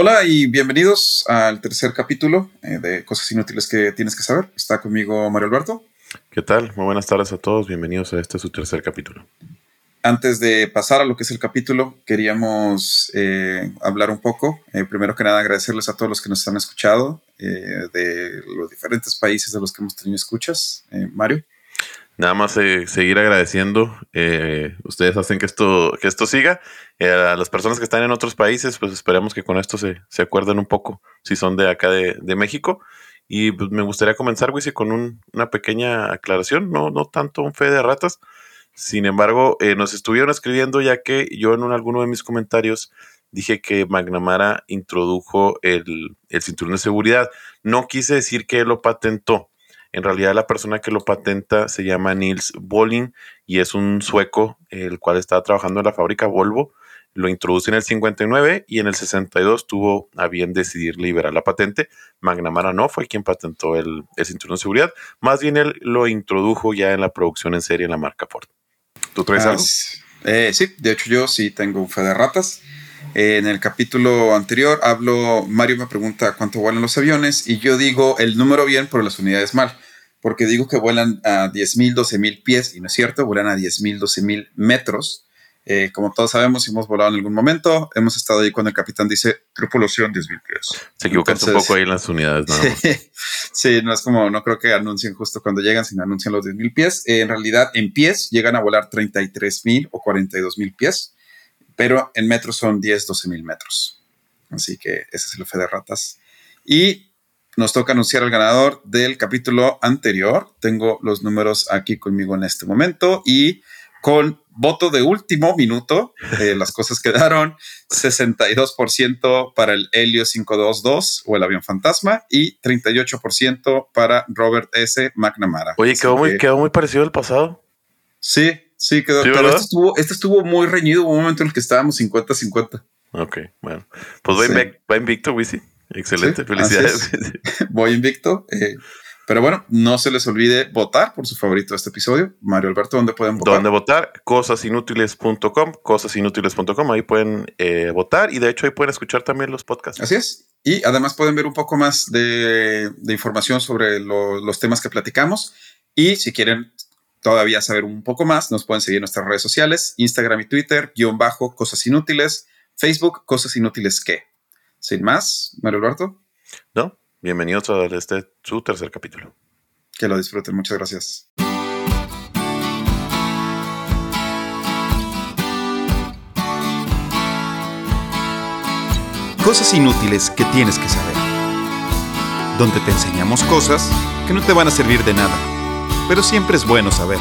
Hola y bienvenidos al tercer capítulo eh, de Cosas Inútiles que tienes que saber. Está conmigo Mario Alberto. ¿Qué tal? Muy buenas tardes a todos. Bienvenidos a este su tercer capítulo. Antes de pasar a lo que es el capítulo, queríamos eh, hablar un poco. Eh, primero que nada, agradecerles a todos los que nos han escuchado de los diferentes países de los que hemos tenido escuchas. Mario. Nada más seguir agradeciendo. ustedes hacen que esto, que esto siga. a las personas que están en otros países, pues esperemos que con esto se, se acuerden un poco, si son de acá de, de México. Y pues, me gustaría comenzar, Wisi, con una pequeña aclaración, no, no tanto un fe de ratas. Sin embargo, eh, nos estuvieron escribiendo ya que yo en alguno de mis comentarios dije que McNamara introdujo el, el cinturón de seguridad. No quise decir que él lo patentó. En realidad la persona que lo patenta se llama Nils Bolin y es un sueco, el cual estaba trabajando en la fábrica Volvo lo introduce en el 59 y en el 62 tuvo a bien decidir liberar la patente. McNamara no fue quien patentó el, cinturón de seguridad, más bien él lo introdujo ya en la producción en serie en la marca Ford. ¿Tú traes algo? Eh, sí, de hecho yo sí tengo un fe de ratas. En el capítulo anterior hablo, Mario me pregunta cuánto vuelan los aviones y yo digo el número bien, pero las unidades mal, porque digo que vuelan a 10.000, 12.000 pies y no es cierto, vuelan a 10.000, 12.000 metros eh, como todos sabemos, hemos volado en algún momento. Hemos estado ahí cuando el capitán dice tripulación 10.000 pies. Se equivocaste un poco ahí en las unidades, ¿no? sí, no es como, no creo que anuncien justo cuando llegan, sino anuncian los 10.000 pies. Eh, en realidad, en pies llegan a volar 33.000 o 42.000 pies, pero en metros son 10, 12.000 metros. Así que ese es el fe de ratas. Y nos toca anunciar al ganador del capítulo anterior. Tengo los números aquí conmigo en este momento y con voto de último minuto, eh, las cosas quedaron 62% para el Helio 522 o el avión fantasma y 38% para Robert S. McNamara. Oye, quedó muy, quedó muy parecido al pasado. Sí, sí, quedó. pero este estuvo, este estuvo, muy reñido. un momento en el que estábamos 50-50. Ok, bueno. Pues va, invicto, Wisi. Excelente, felicidades. Voy invicto. Eh, pero bueno, no se les olvide votar por su favorito de este episodio. Mario Alberto, ¿dónde pueden votar? ¿Dónde votar? Cosasinútiles.com, cosasinútiles.com, ahí pueden eh, votar y de hecho ahí pueden escuchar también los podcasts. Así es. Y además pueden ver un poco más de, información sobre los temas que platicamos. Y si quieren todavía saber un poco más, nos pueden seguir en nuestras redes sociales, Instagram y Twitter, guion bajo, cosas inútiles, Facebook, cosas inútiles que. Sin más, Mario Alberto. No, Bienvenidos a este su tercer capítulo. Que lo disfruten, muchas gracias. Cosas inútiles que tienes que saber. Donde te enseñamos cosas que no te van a servir de nada, pero siempre es bueno saber.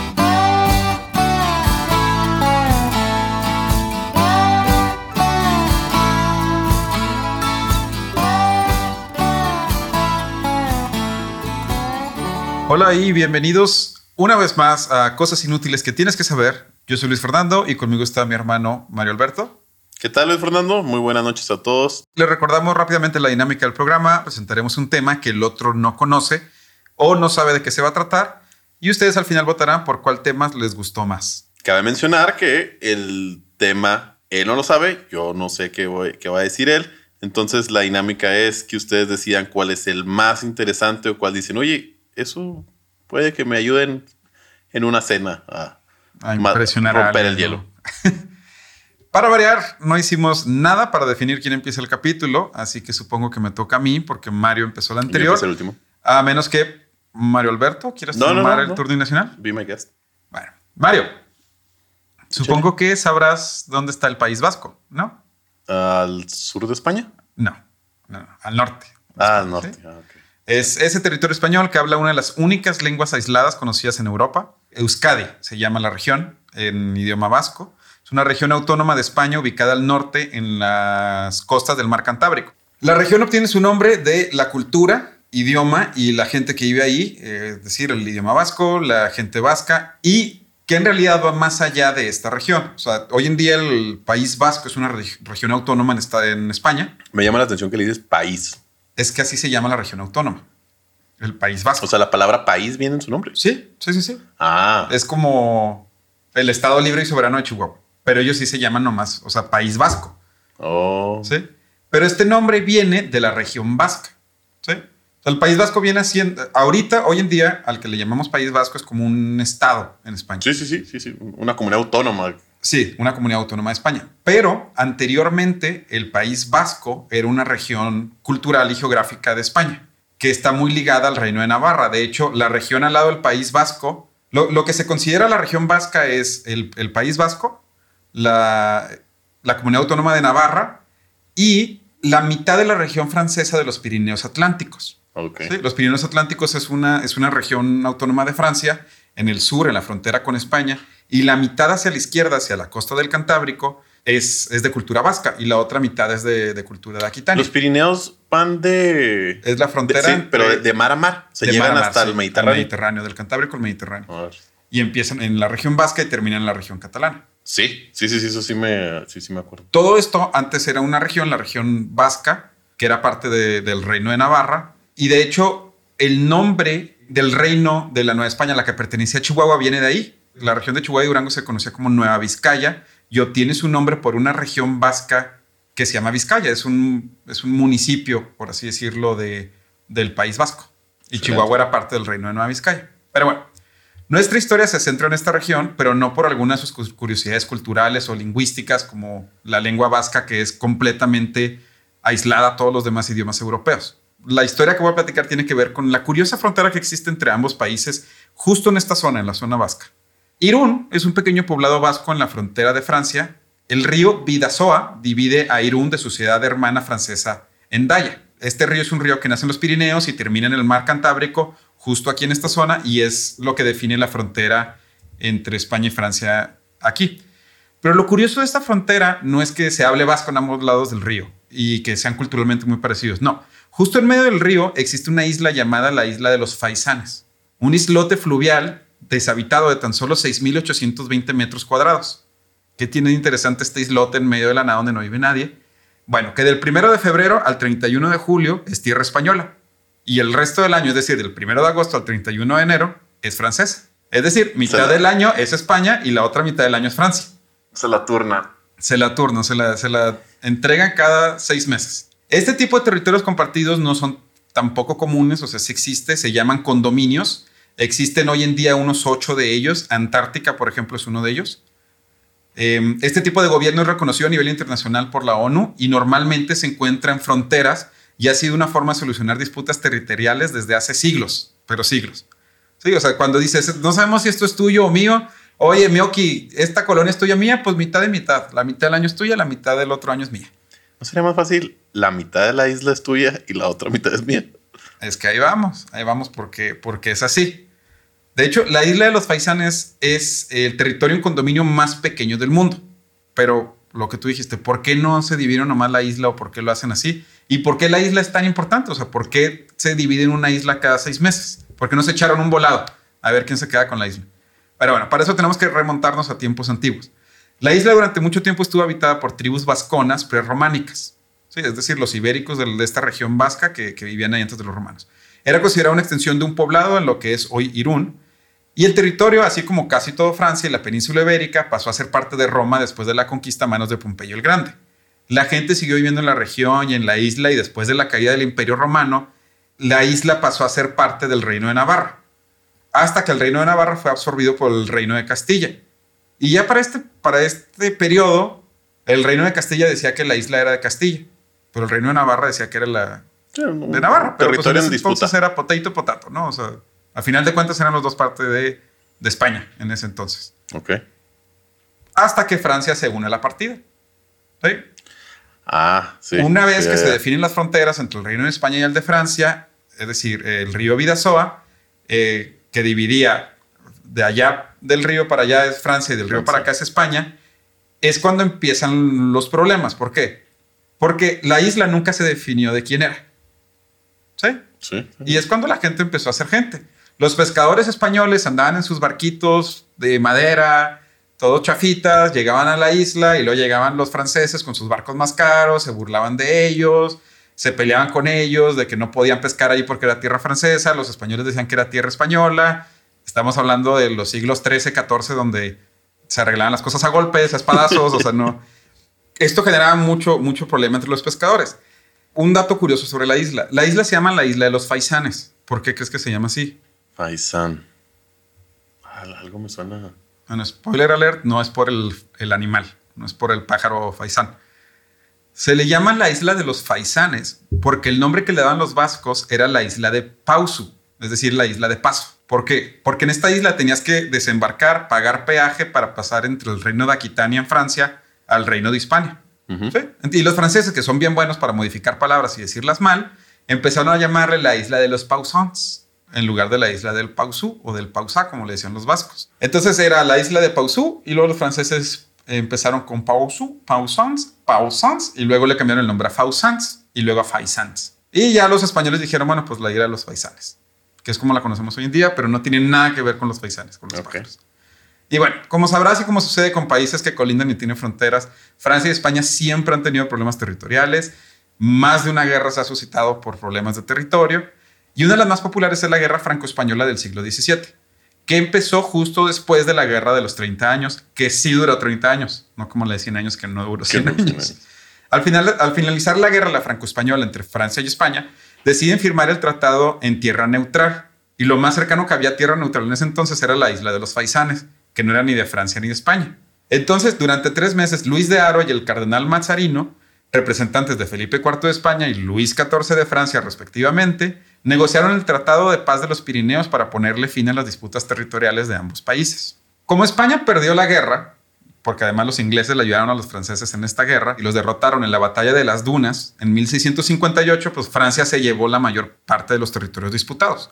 Hola y bienvenidos una vez más a Cosas Inútiles que tienes que saber. Yo soy Luis Fernando y conmigo está mi hermano Mario Alberto. ¿Qué tal, Luis Fernando? Muy buenas noches a todos. Les recordamos rápidamente la dinámica del programa. Presentaremos un tema que el otro no conoce o no sabe de qué se va a tratar y ustedes al final votarán por cuál tema les gustó más. Cabe mencionar que el tema él no lo sabe, yo no sé qué, qué va a decir él. Entonces la dinámica es que ustedes decidan cuál es el más interesante o cuál dicen, oye, eso puede que me ayuden en una cena a, impresionar romper el hielo. para variar, no hicimos nada para definir quién empieza el capítulo, así que supongo que me toca a mí porque Mario empezó el anterior. el último. A menos que Mario Alberto, ¿quieres tomar el turno nacional? Be my guest. Bueno, Mario, supongo que sabrás dónde está el País Vasco, ¿no? ¿Al sur de España? No, al norte. Ah, al norte. Ah, es ese territorio español que habla una de las únicas lenguas aisladas conocidas en Europa. Euskadi se llama la región en idioma vasco. Es una región autónoma de España ubicada al norte en las costas del mar Cantábrico. La región obtiene su nombre de la cultura, idioma y la gente que vive ahí, eh, es decir, el idioma vasco, la gente vasca y que en realidad va más allá de esta región. O sea, hoy en día el País Vasco es una región autónoma en, en España. Me llama la atención que le dices país es que así se llama la región autónoma. El País Vasco. O sea, la palabra país viene en su nombre. Sí, sí, sí, sí. Ah. Es como el Estado Libre y Soberano de Chihuahua. Pero ellos sí se llaman nomás, o sea, País Vasco. Oh. Sí. Pero este nombre viene de la región vasca. El País Vasco viene haciendo, ahorita, hoy en día, al que le llamamos País Vasco es como un estado en España. Sí, sí, sí, sí, sí. Una comunidad autónoma. Sí, una comunidad autónoma de España. Pero anteriormente el País Vasco era una región cultural y geográfica de España, que está muy ligada al Reino de Navarra. De hecho, la región al lado del País Vasco, lo, que se considera la región vasca es el, País Vasco, la, la comunidad autónoma de Navarra y la mitad de la región francesa de los Pirineos Atlánticos los Pirineos Atlánticos es una, es una región autónoma de Francia, en el sur, en la frontera con España, y la mitad hacia la izquierda, hacia la costa del Cantábrico, es, es de cultura vasca y la otra mitad es de, de, cultura de Aquitania. Los Pirineos van de... Es la frontera... sí, pero de, mar a mar. Se llegan hasta el Mediterráneo. El Mediterráneo, del Cantábrico al Mediterráneo. Y empiezan en la región vasca y terminan en la región catalana. Sí, sí, sí, sí, eso sí me, sí, sí me acuerdo. Todo esto antes era una región, la región vasca, que era parte del reino de Navarra, y de hecho, el nombre del reino de la Nueva España, la que pertenecía a Chihuahua, viene de ahí. La región de Chihuahua y Durango se conocía como Nueva Vizcaya y obtiene su nombre por una región vasca que se llama Vizcaya. Es un, es un municipio, por así decirlo, de, del País Vasco. Y Chihuahua era parte del reino de Nueva Vizcaya. Pero bueno, nuestra historia se centra en esta región, pero no por algunas de sus curiosidades culturales o lingüísticas, como la lengua vasca, que es completamente aislada a todos los demás idiomas europeos la historia que voy a platicar tiene que ver con la curiosa frontera que existe entre ambos países justo en esta zona, en la zona vasca. Irún es un pequeño poblado vasco en la frontera de Francia. El río Vidasoa divide a Irún de su ciudad hermana francesa Endaya. Este río es un río que nace en los Pirineos y termina en el mar Cantábrico, justo aquí en esta zona, y es lo que define la frontera entre España y Francia aquí. Pero lo curioso de esta frontera no es que se hable vasco en ambos lados del río y que sean culturalmente muy parecidos, no Justo en medio del río existe una isla llamada la isla de los Faisanes, un islote fluvial deshabitado de tan solo 6.820 metros cuadrados. ¿Qué tiene de interesante este islote en medio de la nada donde no vive nadie? Bueno, que del 1 de febrero al 31 de julio es tierra española y el resto del año, es decir, del 1 de agosto al 31 de enero, es francesa. Es decir, mitad del año es España y la otra mitad del año es Francia. Se la turna. Se la turna, se la, se la entregan cada seis meses. Este tipo de territorios compartidos no son tampoco comunes, o sea, sí existe, se llaman condominios. Existen hoy en día unos ocho de ellos. Antártica, por ejemplo, es uno de ellos. Em, este tipo de gobierno es reconocido a nivel internacional por la ONU y normalmente se encuentra en fronteras y ha sido una forma de solucionar disputas territoriales desde hace siglos, pero siglos. Sí, o sea, cuando dices, no sabemos si esto es tuyo o mío, oye, Mioki, esta colonia es tuya mía, pues mitad de mitad. La mitad del año es tuya, la mitad del otro año es mía. ¿No sería más fácil? La mitad de la isla es tuya y la otra mitad es mía. Es que ahí vamos, ahí vamos porque, porque es así. De hecho, la isla de los Faisanes es el territorio en condominio más pequeño del mundo. Pero lo que tú dijiste, ¿por qué no se dividieron nomás la isla o por qué lo hacen así? ¿Y por qué la isla es tan importante? O sea, ¿por qué se dividen una isla cada seis meses? ¿Por qué no se echaron un volado a ver quién se queda con la isla? Pero bueno, para eso tenemos que remontarnos a tiempos antiguos. La isla durante mucho tiempo estuvo habitada por tribus vasconas prerrománicas, ¿sí? es decir, los ibéricos de, esta región vasca que, vivían ahí antes de los romanos. Era considerada una extensión de un poblado en lo que es hoy Irún, y el territorio, así como casi todo Francia y la península ibérica, pasó a ser parte de Roma después de la conquista a manos de Pompeyo el Grande. La gente siguió viviendo en la región y en la isla y después de la caída del Imperio Romano, la isla pasó a ser parte del Reino de Navarra, hasta que el Reino de Navarra fue absorbido por el Reino de Castilla. Y ya para este, para este periodo, el reino de Castilla decía que la isla era de Castilla, pero el reino de Navarra decía que era la de Navarra. Pero pues, territorio en, entonces era potato potato, ¿no? O sea, a final de cuentas eran los dos partes de, de España en ese entonces. Ok. Hasta que Francia se une a la partida. ¿Sí? Ah, sí. Una vez que se definen las fronteras entre el reino de España y el de Francia, es decir, el río Vidasoa, eh, que dividía de allá del río para allá es Francia y del río para acá es España, es cuando empiezan los problemas. ¿Por qué? Porque la isla nunca se definió de quién era. ¿Sí? Sí. Y es cuando la gente empezó a ser gente. Los pescadores españoles andaban en sus barquitos de madera, todos chafitas, llegaban a la isla y luego llegaban los franceses con sus barcos más caros, se burlaban de ellos, se peleaban con ellos de que no podían pescar ahí porque era tierra francesa, los españoles decían que era tierra española, Estamos hablando de los siglos XIII, XIV, donde se arreglaban las cosas a golpes, a espadazos, o sea, no. Esto generaba mucho, mucho problema entre los pescadores. Un dato curioso sobre la isla. La isla se llama la isla de los faisanes. ¿Por qué crees que se llama así? Faisán. Algo me suena. Bueno, spoiler alert, no es por el, el animal, no es por el pájaro faisán. Se le llama la isla de los faisanes porque el nombre que le daban los vascos era la isla de Pausu, es decir, la isla de Paso. ¿Por qué? Porque en esta isla tenías que desembarcar, pagar peaje para pasar entre el reino de Aquitania en Francia al reino de Hispania. ¿Sí? Y los franceses, que son bien buenos para modificar palabras y decirlas mal, empezaron a llamarle la isla de los Pausans en lugar de la isla del Pausú o del Pausá, como le decían los vascos. Entonces era la isla de Pausú y luego los franceses empezaron con Pausú, Pausans, Pausans y luego le cambiaron el nombre a Fausans y luego a Faisans. Y ya los españoles dijeron, bueno, pues la isla de los faisanes, que es como la conocemos hoy en día, pero no tiene nada que ver con los faisanes, con los Ok. pájaros. Y bueno, como sabrás y como sucede con países que colindan y tienen fronteras, Francia y España siempre han tenido problemas territoriales. Más de una guerra se ha suscitado por problemas de territorio. Y una de las más populares es la guerra franco-española del siglo XVII, que empezó justo después de la guerra de los 30 años, que sí duró 30 años, no como la de 100 años que no duró 100 no, 100 años. Al, final, al finalizar la guerra, la franco-española entre Francia y España, deciden firmar el tratado en tierra neutral. Y lo más cercano que había a tierra neutral en ese entonces era la isla de los Faisanes, que no era ni de Francia ni de España. Entonces, durante tres meses, Luis de Haro y el cardenal Mazarino, representantes de Felipe IV de España y Luis XIV de Francia respectivamente, negociaron el Tratado de Paz de los Pirineos para ponerle fin a las disputas territoriales de ambos países. Como España perdió la guerra, porque además los ingleses le ayudaron a los franceses en esta guerra y los derrotaron en la batalla de las Dunas en 1658, pues Francia se llevó la mayor parte de los territorios disputados.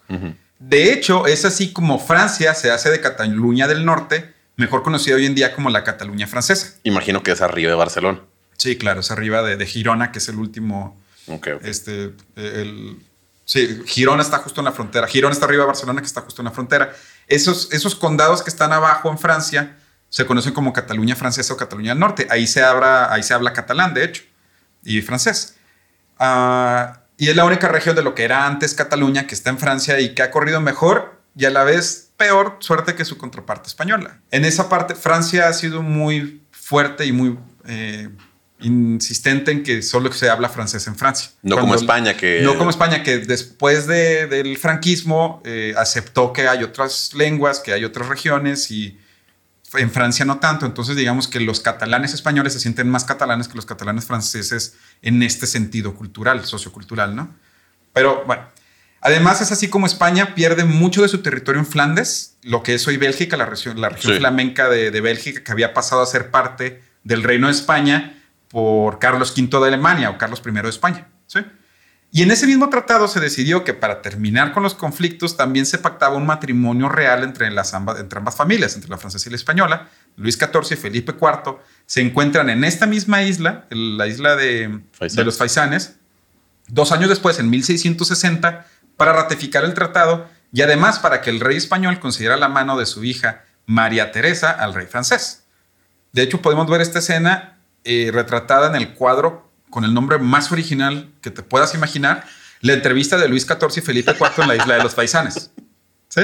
De hecho, es así como Francia se hace de Cataluña del Norte, mejor conocida hoy en día como la Cataluña francesa. Imagino que es arriba de Barcelona. Sí, claro, es arriba de, de Girona, que es el último, Ok, ok. este, el, sí, Girona está justo en la frontera. Girona está arriba de Barcelona, que está justo en la frontera. Esos, esos condados que están abajo en Francia se conocen como Cataluña francesa o Cataluña del Norte. Ahí se, habla, ahí se habla catalán, de hecho, y francés. Ah, y es la única región de lo que era antes Cataluña que está en Francia y que ha corrido mejor y a la vez peor suerte que su contraparte española. En esa parte, Francia ha sido muy fuerte y muy eh, insistente en que solo se habla francés en Francia. No Cuando- como España, que. no como España, que después de- del franquismo eh, aceptó que hay otras lenguas, que hay otras regiones y en Francia no tanto. Entonces digamos que los catalanes españoles se sienten más catalanes que los catalanes franceses en este sentido cultural, sociocultural, ¿no? Pero bueno, además es así como España pierde mucho de su territorio en Flandes, lo que es hoy Bélgica, la región, la región Sí. flamenca de, de Bélgica, que había pasado a ser parte del Reino de España por Carlos V de Alemania o Carlos I de España. ¿sí? Y en ese mismo tratado se decidió que para terminar con los conflictos también se pactaba un matrimonio real entre, las ambas, entre ambas familias, entre la francesa y la española. Luis XIV y Felipe IV se encuentran en esta misma isla, la isla de, de los Faisanes, dos años después, en 1660, para ratificar el tratado y además para que el rey español concediera la mano de su hija María Teresa al rey francés. De hecho, podemos ver esta escena eh, retratada en el cuadro con el nombre más original que te puedas imaginar, la entrevista de Luis XIV y Felipe IV en la isla de los Faisanes. ¿Sí?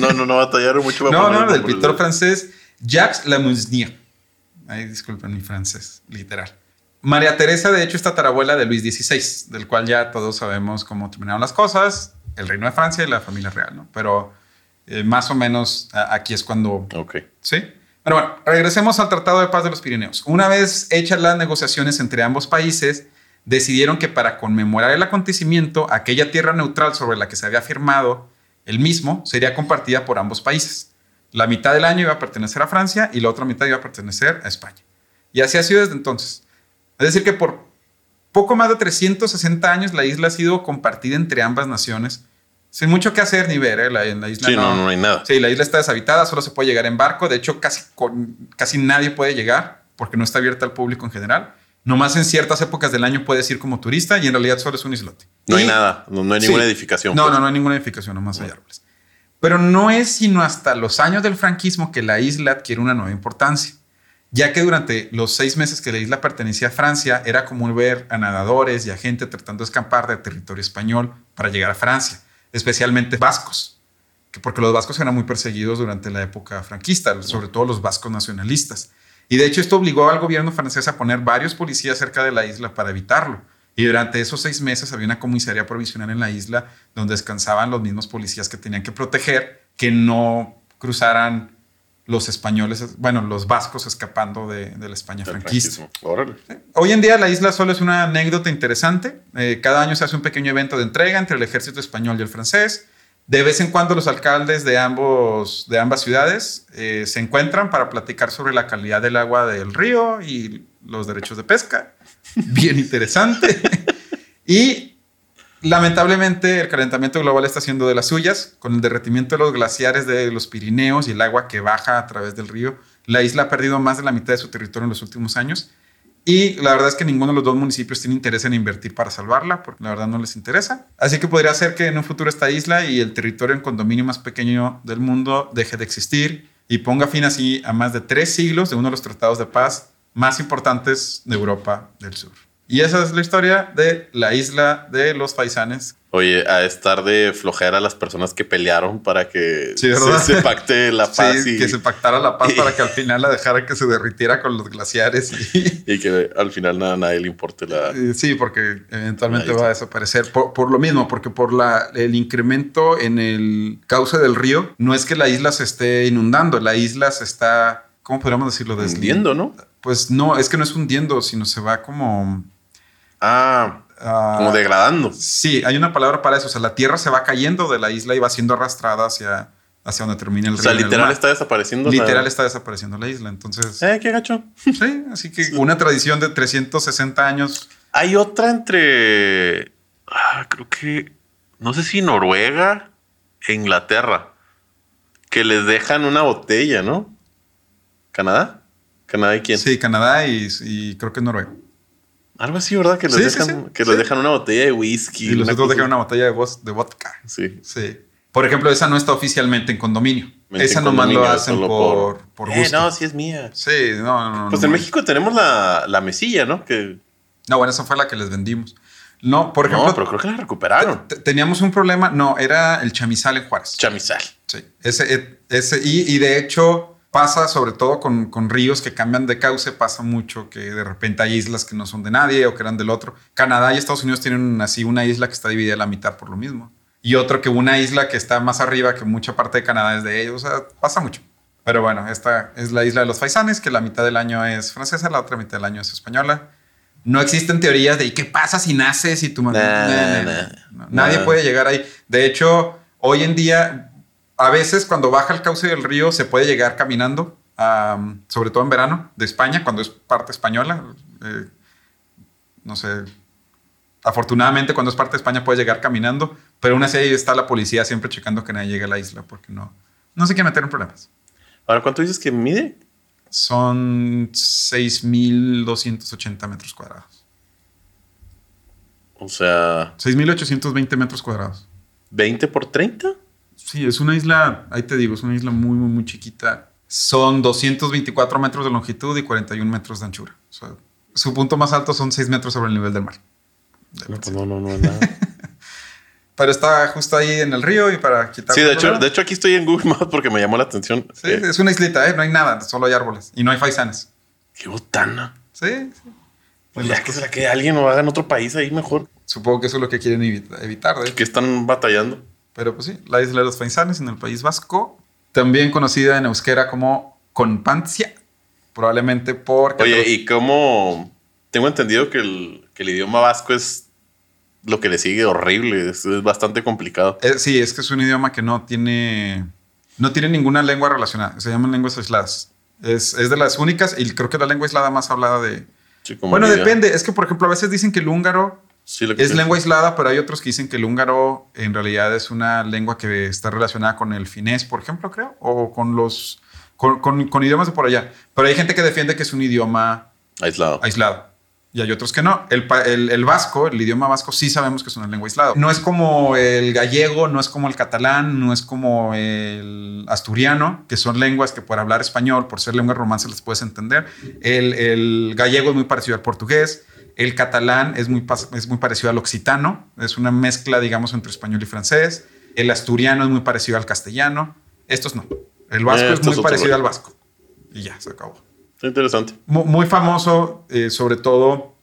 No, no, no batallaron mucho. No, no, el del pintor francés Jacques Lamusnier. Ay, disculpen mi francés, literal. María Teresa, de hecho, es tatarabuela de Luis XVI, del cual ya todos sabemos cómo terminaron las cosas, el reino de Francia y la familia real, ¿no? Pero eh, más o menos aquí es cuando Ok. ¿Sí? Bueno, regresemos al Tratado de Paz de los Pirineos. Una vez hechas las negociaciones entre ambos países, decidieron que para conmemorar el acontecimiento, aquella tierra neutral sobre la que se había firmado el mismo sería compartida por ambos países. La mitad del año iba a pertenecer a Francia y la otra mitad iba a pertenecer a España. Y así ha sido desde entonces. Es decir, que por poco más de 360 años la isla ha sido compartida entre ambas naciones, sin mucho que hacer ni ver. ¿eh? La, en la isla Sí, no, no hay nada. Sí, la isla está deshabitada, solo se puede llegar en barco. De hecho, casi, con- casi nadie puede llegar porque no está abierta al público en general. Nomás en ciertas épocas del año puedes ir como turista y en realidad solo es un islote. No hay Y- nada. No, no hay Sí. ninguna edificación. No, pues. no, no hay ninguna edificación, nomás hay árboles. Pero no es sino hasta los años del franquismo que la isla adquiere una nueva importancia, ya que durante los seis meses que la isla pertenecía a Francia era común ver a nadadores y a gente tratando de escapar del territorio español para llegar a Francia, especialmente vascos, que porque los vascos eran muy perseguidos durante la época franquista, sobre todo los vascos nacionalistas. Y de hecho esto obligó al gobierno francés a poner varios policías cerca de la isla para evitarlo. Y durante esos seis meses había una comisaría provisional en la isla donde descansaban los mismos policías que tenían que proteger que no cruzaran los españoles, bueno, los vascos escapando de, la España franquista. Hoy en día la isla solo es una anécdota interesante. Eh, cada año se hace un pequeño evento de entrega entre el ejército español y el francés. De vez en cuando los alcaldes de, ambos, de ambas ciudades eh, se encuentran para platicar sobre la calidad del agua del río y los derechos de pesca. Bien interesante. y lamentablemente el calentamiento global está haciendo de las suyas. Con el derretimiento de los glaciares de los Pirineos y el agua que baja a través del río, la isla ha perdido más de la mitad de su territorio en los últimos años. Y la verdad es que ninguno de los dos municipios tiene interés en invertir para salvarla, porque la verdad no les interesa. Así que podría ser que en un futuro esta isla y el territorio en condominio más pequeño del mundo deje de existir y ponga fin así a más de tres siglos de uno de los tratados de paz más importantes de Europa del Sur. Y esa es la historia de la isla de los faisanes. Oye, a estar de flojera a las personas que pelearon para que se, pacte la paz. y, que se pactara la paz para que al final la dejara que se derritiera con los glaciares. Y, que al final nada, a nadie le importe la... Sí, porque eventualmente va a desaparecer. Por, lo mismo, porque por la, el incremento en el cauce del río, no es que la isla se esté inundando, la isla se está... ¿Cómo podríamos decirlo? Hundiendo, ¿no? Pues no, es que no es hundiendo, sino se va como Ah, ah, como degradando. Sí, hay una palabra para eso. O sea, la tierra se va cayendo de la isla y va siendo arrastrada hacia, hacia donde termina el río. O sea, literal está desapareciendo. Literal está desapareciendo la isla. Entonces. Eh, qué gacho. Sí, así que una tradición de 360 años. Hay otra entre. Ah, creo que. No sé si Noruega e Inglaterra. Que les dejan una botella, ¿no? ¿Canadá? ¿Canadá y quién? Sí, Canadá y, y creo que Noruega. Algo así, ¿verdad? Que les dejan, Que les dejan una botella de whisky. Y los otros dejan una botella de, de vodka. Sí. Sí. Por ejemplo, esa no está oficialmente en condominio. esa nomás lo hacen por, por, eh, gusto. no, sí es mía. Sí, no, no. Pues en México tenemos la, la, mesilla, ¿no? Que... No, bueno, esa fue la que les vendimos. No, por ejemplo. No, pero creo que la recuperaron. Teníamos un problema. No, era el chamizal en Juárez. Chamizal. Sí. Ese, ese, y, y de hecho, pasa sobre todo con, ríos que cambian de cauce, pasa mucho que de repente hay islas que no son de nadie o que eran del otro. Canadá y Estados Unidos tienen así una isla que está dividida a la mitad por lo mismo. Y otro que una isla que está más arriba, que mucha parte de Canadá es de ellos. O sea, pasa mucho. Pero bueno, esta es la isla de los Faisanes, que la mitad del año es francesa, la otra mitad del año es española. No existen teorías de qué pasa si naces y tu madre? Nadie puede llegar ahí. De hecho, hoy en día a veces cuando baja el cauce del río se puede llegar caminando, sobre todo en verano, de España, cuando es parte española. Eh, no sé, afortunadamente cuando es parte de España puede llegar caminando, pero aún así ahí está la policía siempre checando que nadie llegue a la isla porque no, no se quiere meter en problemas. Ahora, ¿cuánto dices que mide? Son 6.280 metros cuadrados. O sea... 6.820 metros cuadrados. ¿20 por 30? Sí, es una isla, ahí te digo, es una isla muy, muy, muy chiquita. Son 224 metros de longitud y 41 metros de anchura. O sea, su punto más alto son 6 metros sobre el nivel del mar. Pues no, no, no, no, nada. Pero está justo ahí en el río y para quitar. Sí, de hecho, de hecho aquí estoy en Google Maps porque me llamó la atención. Sí, eh, es una islita, ¿eh? no hay nada, solo hay árboles y no hay faisanes. Qué botana. Sí, sí. Pues ya que será que alguien lo haga en otro país ahí mejor. Supongo que eso es lo que quieren evitar. ¿eh? Que están batallando. Pero pues sí, la isla de los Faisanes en el País Vasco, también conocida en euskera como Conpancia, probablemente porque... Oye, ¿y cómo? Tengo entendido que el, idioma vasco es lo que le sigue horrible, es, bastante complicado. Eh, sí, es que es un idioma que no tiene, no tiene ninguna lengua relacionada, se llaman lenguas aisladas. Es, de las únicas y creo que la lengua aislada más hablada de... bueno, depende, es que por ejemplo a veces dicen que el húngaro es lengua aislada, pero hay otros que dicen que el húngaro en realidad es una lengua que está relacionada con el finés, por ejemplo, creo, o con los con, idiomas de por allá. Pero hay gente que defiende que es un idioma aislado. aislado. Y hay otros que no. El, el, vasco, el idioma vasco, sí sabemos que es una lengua aislada. No es como el gallego, no es como el catalán, no es como el asturiano, que son lenguas que por hablar español, por ser lengua romance, las puedes entender. El, el gallego es muy parecido al portugués. El catalán es muy, es muy parecido al occitano, es una mezcla, digamos, entre español y francés. El asturiano es muy parecido al castellano. Estos no. El vasco es muy parecido al vasco. Y ya, se acabó. Interesante. Mu- Muy famoso, eh, sobre todo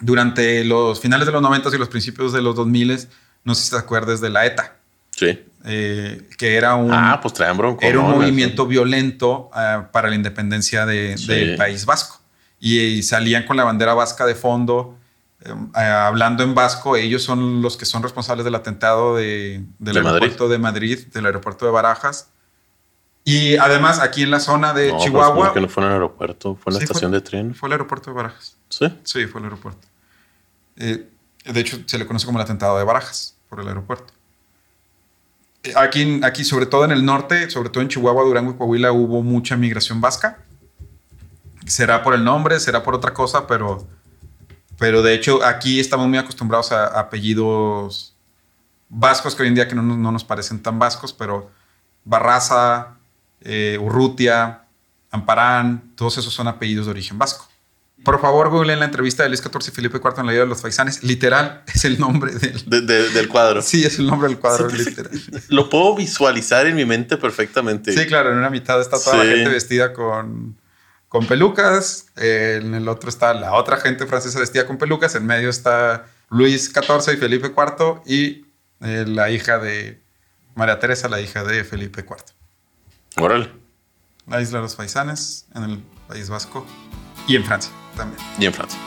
durante los finales de los 90 y los principios de los 2000. No sé si te acuerdas de la ETA, Sí. eh, que era un, Ah, pues traen bronco. era un movimiento violento ah, para la independencia de- Sí. del País Vasco. Y, y salían con la bandera vasca de fondo, eh, ah, hablando en vasco. Ellos son los que son responsables del atentado de, del De Madrid. aeropuerto de Madrid, del aeropuerto de Barajas. Y además aquí en la zona de No, pues, Chihuahua, que no fue en el aeropuerto, fue en la Sí, estación fue- de tren. fue el aeropuerto de Barajas. Sí. Sí, fue el aeropuerto. Eh, de hecho, se le conoce como el atentado de Barajas por el aeropuerto. Eh, Aquí, aquí, sobre todo en el norte, sobre todo en Chihuahua, Durango y Coahuila, hubo mucha migración vasca. Será por el nombre, será por otra cosa, pero, pero de hecho aquí estamos muy acostumbrados a, a apellidos vascos que hoy en día que no, nos- no nos parecen tan vascos, pero Barraza, eh, Urrutia, Amparán, todos esos son apellidos de origen vasco. Por favor, google en la entrevista de Luis XIV y Felipe IV en la vida de los faisanes. Literal, es el nombre del... De- de- del cuadro. Sí, es el nombre del cuadro, sí. literal. Lo puedo visualizar en mi mente perfectamente. Sí, claro, en una mitad está toda Sí. la gente vestida con, con pelucas, eh, en el otro está la otra gente francesa vestida con pelucas, en medio está Luis XIV y Felipe IV y eh, la hija de María Teresa, la hija de Felipe IV. Órale. La isla de los faisanes en el País Vasco y en Francia también. Y en Francia.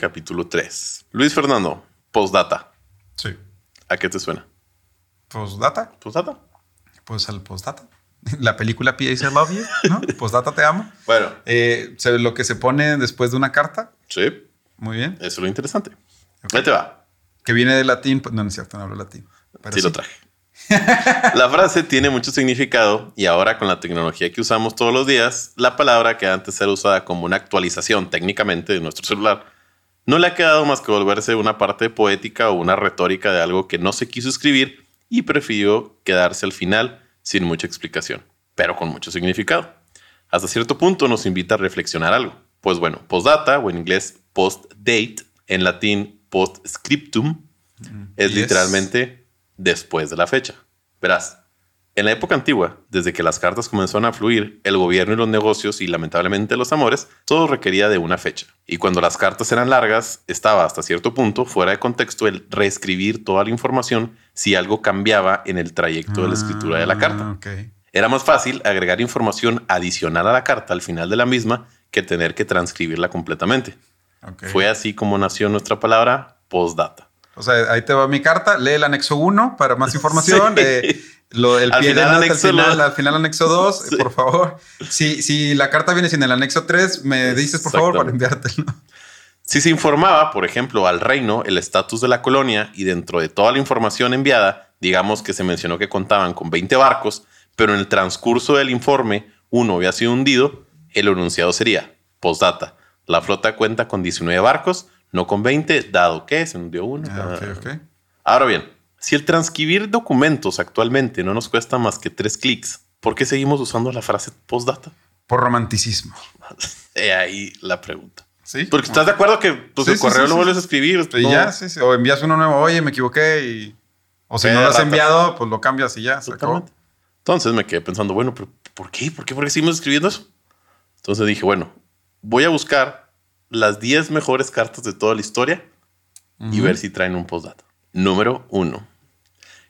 Capítulo 3. Luis Fernando, postdata. Sí. ¿A qué te suena? Postdata, ¿Postdata? pues al postdata. La película. I Love You, ¿no? Postdata te amo. Bueno, Eh, lo que se pone después de una carta, sí, muy bien. eso es lo interesante. Ahí te va. Que viene de latín, pues, no, no es cierto, no hablo latín. pero sí, lo traje. la frase tiene mucho significado y ahora con la tecnología que usamos todos los días, la palabra que antes era usada como una actualización técnicamente de nuestro celular, no le ha quedado más que volverse una parte poética o una retórica de algo que no se quiso escribir y prefirió quedarse al final sin mucha explicación, pero con mucho significado. Hasta cierto punto nos invita a reflexionar algo. Pues bueno, postdata o en inglés post-date, en latín post-scriptum, es Yes. literalmente después de la fecha. Verás, en la época antigua, desde que las cartas comenzaron a fluir, el gobierno y los negocios y lamentablemente los amores, todo requería de una fecha. Y cuando las cartas eran largas, estaba hasta cierto punto fuera de contexto el reescribir toda la información si algo cambiaba en el trayecto de la escritura de la carta. Ah, ok. Era más fácil agregar información adicional a la carta al final de la misma que tener que transcribirla completamente. Fue así como nació nuestra palabra postdata. O sea, ahí te va mi carta, lee el anexo 1 para más información. Sí. eh, lo, el Al pie de final nota al anexo final, al final anexo 2, Sí. por favor. Si, si la carta viene sin el anexo 3, me dices por favor para enviártelo. Si se informaba, por ejemplo, al reino el estatus de la colonia y dentro de toda la información enviada, digamos que se mencionó que contaban con 20 barcos, pero en el transcurso del informe uno había sido hundido, el enunciado sería, postdata, la flota cuenta con 19 barcos, no con 20, dado que se hundió uno. Ah. Ahora bien, si el transcribir documentos actualmente no nos cuesta más que tres clics, ¿por qué seguimos usando la frase postdata? Por romanticismo. He ahí la pregunta. Sí. Porque estás de acuerdo que pues, Sí, el sí, correo sí, lo sí. vuelves a escribir. Y no- ya, sí, sí. O envías uno nuevo, oye, me equivoqué y... O si no lo has enviado, pues lo cambias y ya, se acabó. Entonces me quedé pensando, bueno, pero ¿por qué? ¿Por qué? ¿Por qué seguimos escribiendo eso? Entonces dije, bueno, voy a buscar las 10 mejores cartas de toda la historia y ver si traen un postdata. Número 1.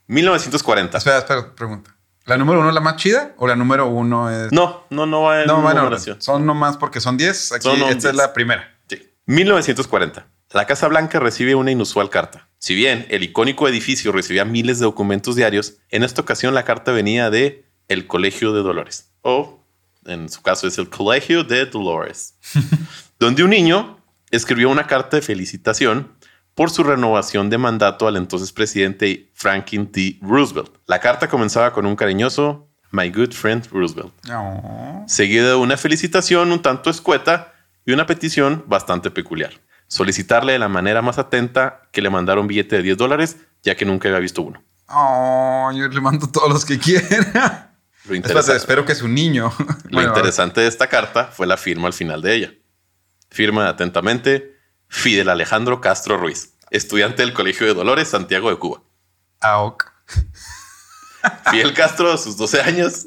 1940. Espera, espera, pregunta. ¿La número uno es la más chida o la número uno es... No, no, no va en No, bueno, son nomás porque son 10. Aquí Son esta 10. es la primera. Sí. 1940. La Casa Blanca recibe una inusual carta. Si bien el icónico edificio recibía miles de documentos diarios, en esta ocasión la carta venía de el Colegio de Dolores. O, en su caso, es el Colegio de Dolores. donde un niño escribió una carta de felicitación por su renovación de mandato al entonces presidente Franklin D. Roosevelt. La carta comenzaba con un cariñoso My good friend Roosevelt No. seguida de una felicitación un tanto escueta y una petición bastante peculiar. solicitarle de la manera más atenta que le mandara un billete de 10 dólares, ya que nunca había visto uno. Oh, yo le mando todos los que quiera. Lo, Espérate, espero que es un niño. lo Bueno, interesante de esta carta fue la firma al final de ella. Firma atentamente Fidel Alejandro Castro Ruiz, estudiante del Colegio de Dolores, Santiago de Cuba. AOC. Fidel Castro, a sus 12 años,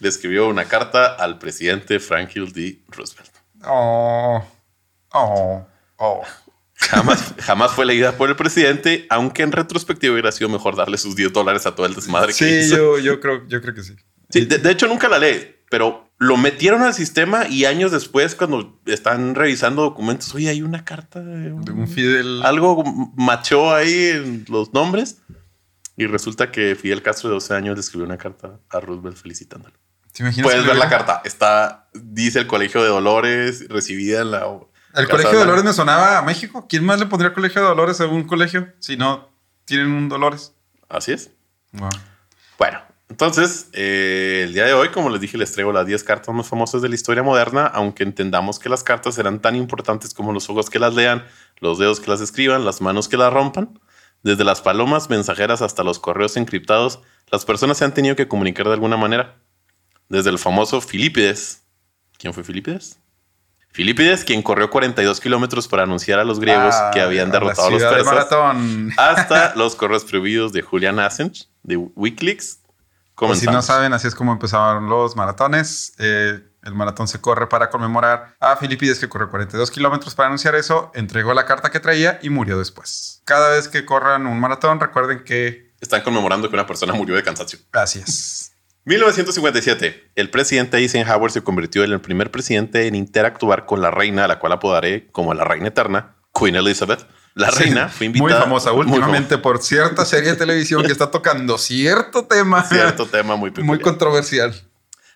le escribió una carta al presidente Franklin D. Roosevelt. Oh, oh, oh. Jamás, jamás fue leída por el presidente, aunque en retrospectiva hubiera sido mejor darle sus 10 dólares a todo el desmadre que Sí, hizo. yo, yo, creo, yo creo que sí. Sí, de, de hecho, nunca la leí, pero lo metieron al sistema y años después, cuando están revisando documentos, oye, hay una carta de un- De un Fidel. algo machó ahí en los nombres. Y resulta que Fidel Castro de 12 años le escribió una carta a Roosevelt felicitándolo. ¿Te imaginas Puedes ver la carta. Está, dice el Colegio de Dolores, recibida en la. El Colegio de. Dolores me sonaba a México. ¿Quién más le pondría Colegio de Dolores a un colegio si no tienen un Dolores? Así es. Wow. Bueno, entonces, eh, el día de hoy, como les dije, les traigo las 10 cartas más famosas de la historia moderna, aunque entendamos que las cartas serán tan importantes como los ojos que las lean, los dedos que las escriban, las manos que las rompan. Desde las palomas mensajeras hasta los correos encriptados, las personas se han tenido que comunicar de alguna manera. Desde el famoso Filipides. ¿Quién fue Filipides? Filipides, quien corrió 42 kilómetros para anunciar a los griegos Ah, que habían derrotado a los de persas hasta los correos prohibidos de Julian Assange de Wikileaks. O si no Comenzamos. saben, así es como empezaron los maratones. Eh, el maratón se corre para conmemorar a Filipides que corrió 42 kilómetros para anunciar eso, entregó la carta que traía y murió después. Cada vez que corran un maratón, recuerden que Están conmemorando que una persona murió de cansancio. así es. 1957. El presidente Eisenhower se convirtió en el primer presidente en interactuar con la reina, a la cual apodaré como la reina eterna, Queen Elizabeth. La Sí, reina fue Muy invitada. famosa muy últimamente por cierta serie de televisión que está tocando cierto tema famosa. Cierto tema muy peculiar. muy controversial.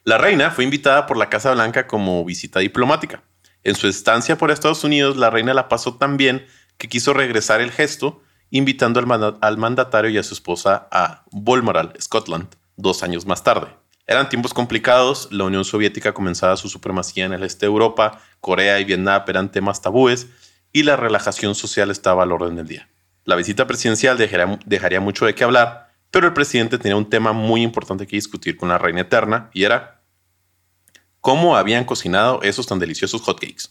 La reina fue invitada por la Casa Blanca como visita diplomática. En su estancia por Estados Unidos, la reina la pasó tan bien que quiso regresar el gesto, invitando al, manda- al mandatario y a su esposa a Balmoral, Scotland, dos años más tarde. Eran tiempos complicados, la Unión Soviética comenzaba su supremacía en el este de Europa, Corea y Vietnam eran temas tabúes y la relajación social estaba al orden del día. La visita presidencial dejaría, dejaría mucho de qué hablar, pero el presidente tenía un tema muy importante que discutir con la reina eterna y era cómo habían cocinado esos tan deliciosos hotcakes.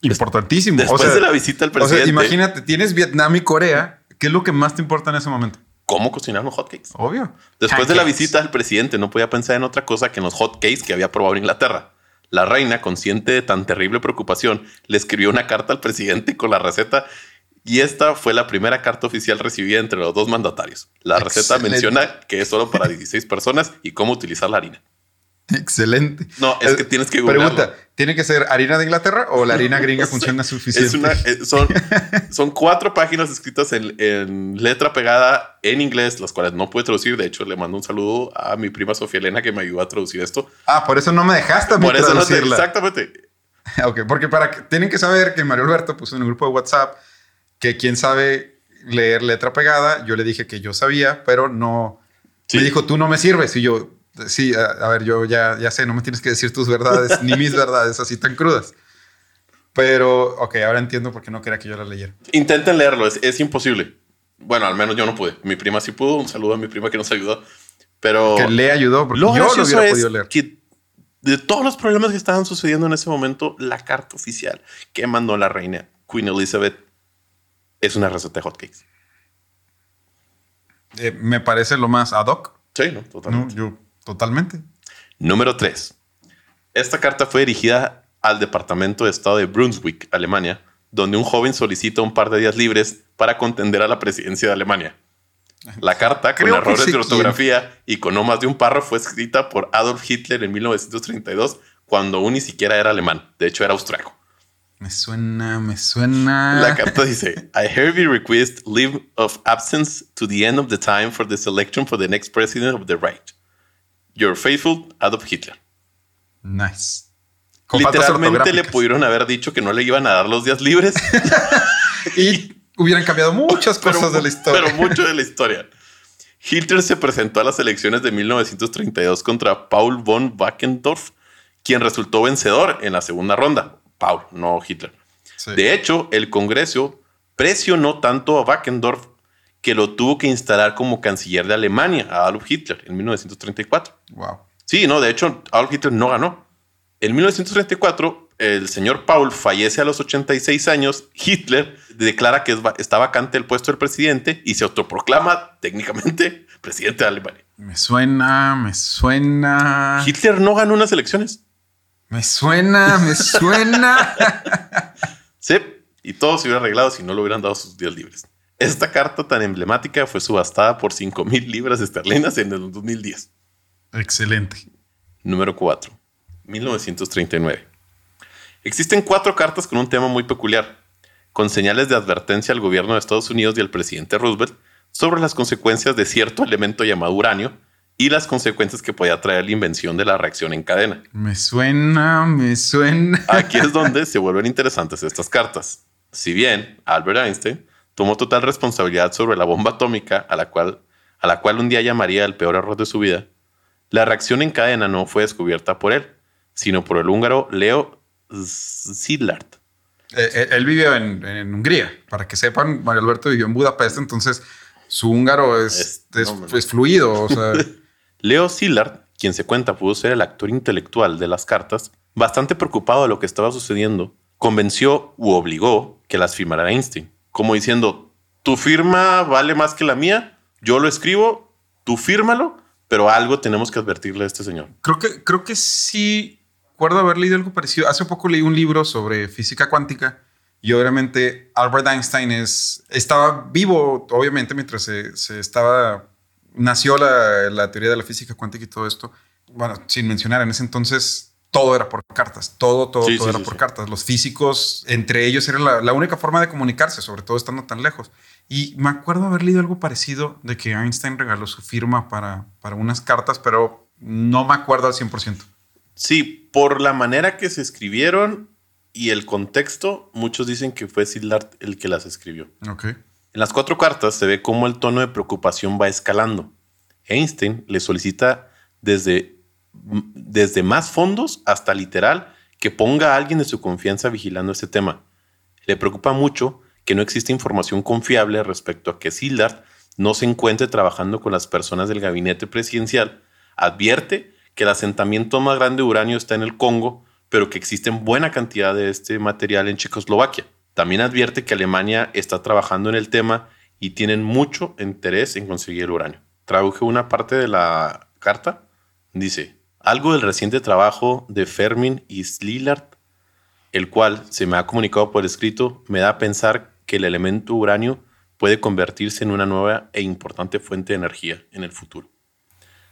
Importantísimo. Después o sea, de la visita al o sea, presidente, imagínate, tienes Vietnam y Corea. ¿Qué es lo que más te importa en ese momento? ¿cómo cocinar los hotcakes? Obvio. Después de la visita al presidente, no podía pensar en otra cosa que en los hotcakes que había probado en Inglaterra. La reina, consciente de tan terrible preocupación, le escribió una carta al presidente con la receta y esta fue la primera carta oficial recibida entre los dos mandatarios. La receta Excelente. menciona que es solo para 16 personas y cómo utilizar la harina. Excelente. No, es Eh, que tienes que googlearlo. Pregunta, ¿tiene que ser harina de Inglaterra o la harina gringa funciona suficiente? Es una, eh, son, son cuatro páginas escritas en, en letra pegada en inglés, las cuales no pude traducir. De hecho, le mando un saludo a mi prima Sofía Elena que me ayudó a traducir esto. Ah, por eso no me dejaste Por eso no te, traducirla. exactamente. Ok, porque para que, tienen que saber que Mario Alberto puso en el grupo de WhatsApp que quien sabe leer letra pegada, yo le dije que yo sabía, pero no. Sí. Me dijo, tú no me sirves. Y yo, sí, a, a ver, yo ya, ya sé, no me tienes que decir tus verdades, ni mis verdades así tan crudas. Pero, ok, ahora entiendo por qué no quería que yo la leyera. Intenten leerlo, es, es imposible. Bueno, al menos yo no pude. Mi prima sí pudo. Un saludo a mi prima que nos ayudó. Pero Que le ayudó, porque lo yo lo hubiera es podido leer. que de todos los problemas que estaban sucediendo en ese momento, la carta oficial que mandó la reina Queen Elizabeth es una receta de hotcakes. Eh, me parece lo más ad hoc. Sí, ¿no? No, Totalmente. yo, totalmente. Número 3. Esta carta fue dirigida al Departamento de Estado de Brunswick, Alemania, donde un joven solicita un par de días libres para contender a la presidencia de Alemania. La carta, con Creo errores de ortografía y con no más de un párrafo, fue escrita por Adolf Hitler en 1932, cuando aún ni siquiera era alemán. De hecho, era austriaco. Me suena, me suena. La carta dice: I hereby request leave of absence to the end of the time for the selection for the next president of the Reich. Your faithful Adolf Hitler. Nice. Con Literalmente le pudieron haber dicho que no le iban a dar los días libres. Y hubieran cambiado muchas pero- cosas de la historia. Pero mucho de la historia. Hitler se presentó a las elecciones de 1932 contra Paul von Wackendorf, quien resultó vencedor en la segunda ronda. Paul, no Hitler. Sí. De hecho, el Congreso presionó tanto a Wackendorf que lo tuvo que instalar como canciller de Alemania a Adolf Hitler en 1934. Wow. Sí, no, de hecho, Adolf Hitler no ganó. En 1934, el señor Paul fallece a los 86 años. Hitler declara que está vacante el puesto del presidente y se autoproclama técnicamente presidente de Alemania. Me suena, me suena. Hitler no ganó unas elecciones. Me suena, me suena. Sí, y todo se hubiera arreglado si no le hubieran dado sus días libres. Esta carta tan emblemática fue subastada por 5 mil libras esterlinas en el 2010. Excelente. Número 4. 1939. Existen cuatro cartas con un tema muy peculiar, con señales de advertencia al gobierno de Estados Unidos y al presidente Roosevelt sobre las consecuencias de cierto elemento llamado uranio y las consecuencias que podía traer la invención de la reacción en cadena. Me suena, me suena. Aquí es donde se vuelven interesantes estas cartas. Si bien Albert Einstein tomó total responsabilidad sobre la bomba atómica a la cual, a la cual un día llamaría el peor error de su vida, la reacción en cadena no fue descubierta por él, sino por el húngaro Leo Szilard. Eh, eh, él vivió en, en Hungría. Para que sepan, Mario Alberto vivió en Budapest, entonces su húngaro es, Es- es, no, hombre. es fluido. O sea, Leo Szilard, quien se cuenta pudo ser el actor intelectual de las cartas, bastante preocupado de lo que estaba sucediendo, convenció u obligó que las firmara Einstein, como diciendo, tu firma vale más que la mía, yo lo escribo, tú fírmalo, pero algo tenemos que advertirle a este señor. creo que, creo que sí recuerdo haber leído algo parecido. Hace poco leí un libro sobre física cuántica y obviamente Albert Einstein es, estaba vivo, obviamente, mientras se, estaba, nació la, la teoría de la física cuántica y todo esto. Bueno, sin mencionar, en ese entonces todo era por cartas, todo, todo, Sí, todo sí, era sí, por cartas. Los físicos, entre ellos, era la, la única forma de comunicarse, sobre todo estando tan lejos. Y me acuerdo haber leído algo parecido de que Einstein regaló su firma para, para unas cartas, pero no me acuerdo al 100%. Sí, por la manera que se escribieron y el contexto, muchos dicen que fue Szilard el que las escribió. Ok. En las cuatro cartas se ve cómo el tono de preocupación va escalando. Einstein le solicita desde, desde más fondos hasta literal que ponga a alguien de su confianza vigilando este tema. Le preocupa mucho que no existe información confiable respecto a que Szilard no se encuentre trabajando con las personas del gabinete presidencial. Advierte que el asentamiento más grande de uranio está en el Congo, pero que existen buena cantidad de este material en Checoslovaquia. También advierte que Alemania está trabajando en el tema y tienen mucho interés en conseguir uranio. Traduje una parte de la carta. Dice, algo del reciente trabajo de Fermin y Szilard, el cual se me ha comunicado por escrito, me da a pensar que el elemento uranio puede convertirse en una nueva e importante fuente de energía en el futuro.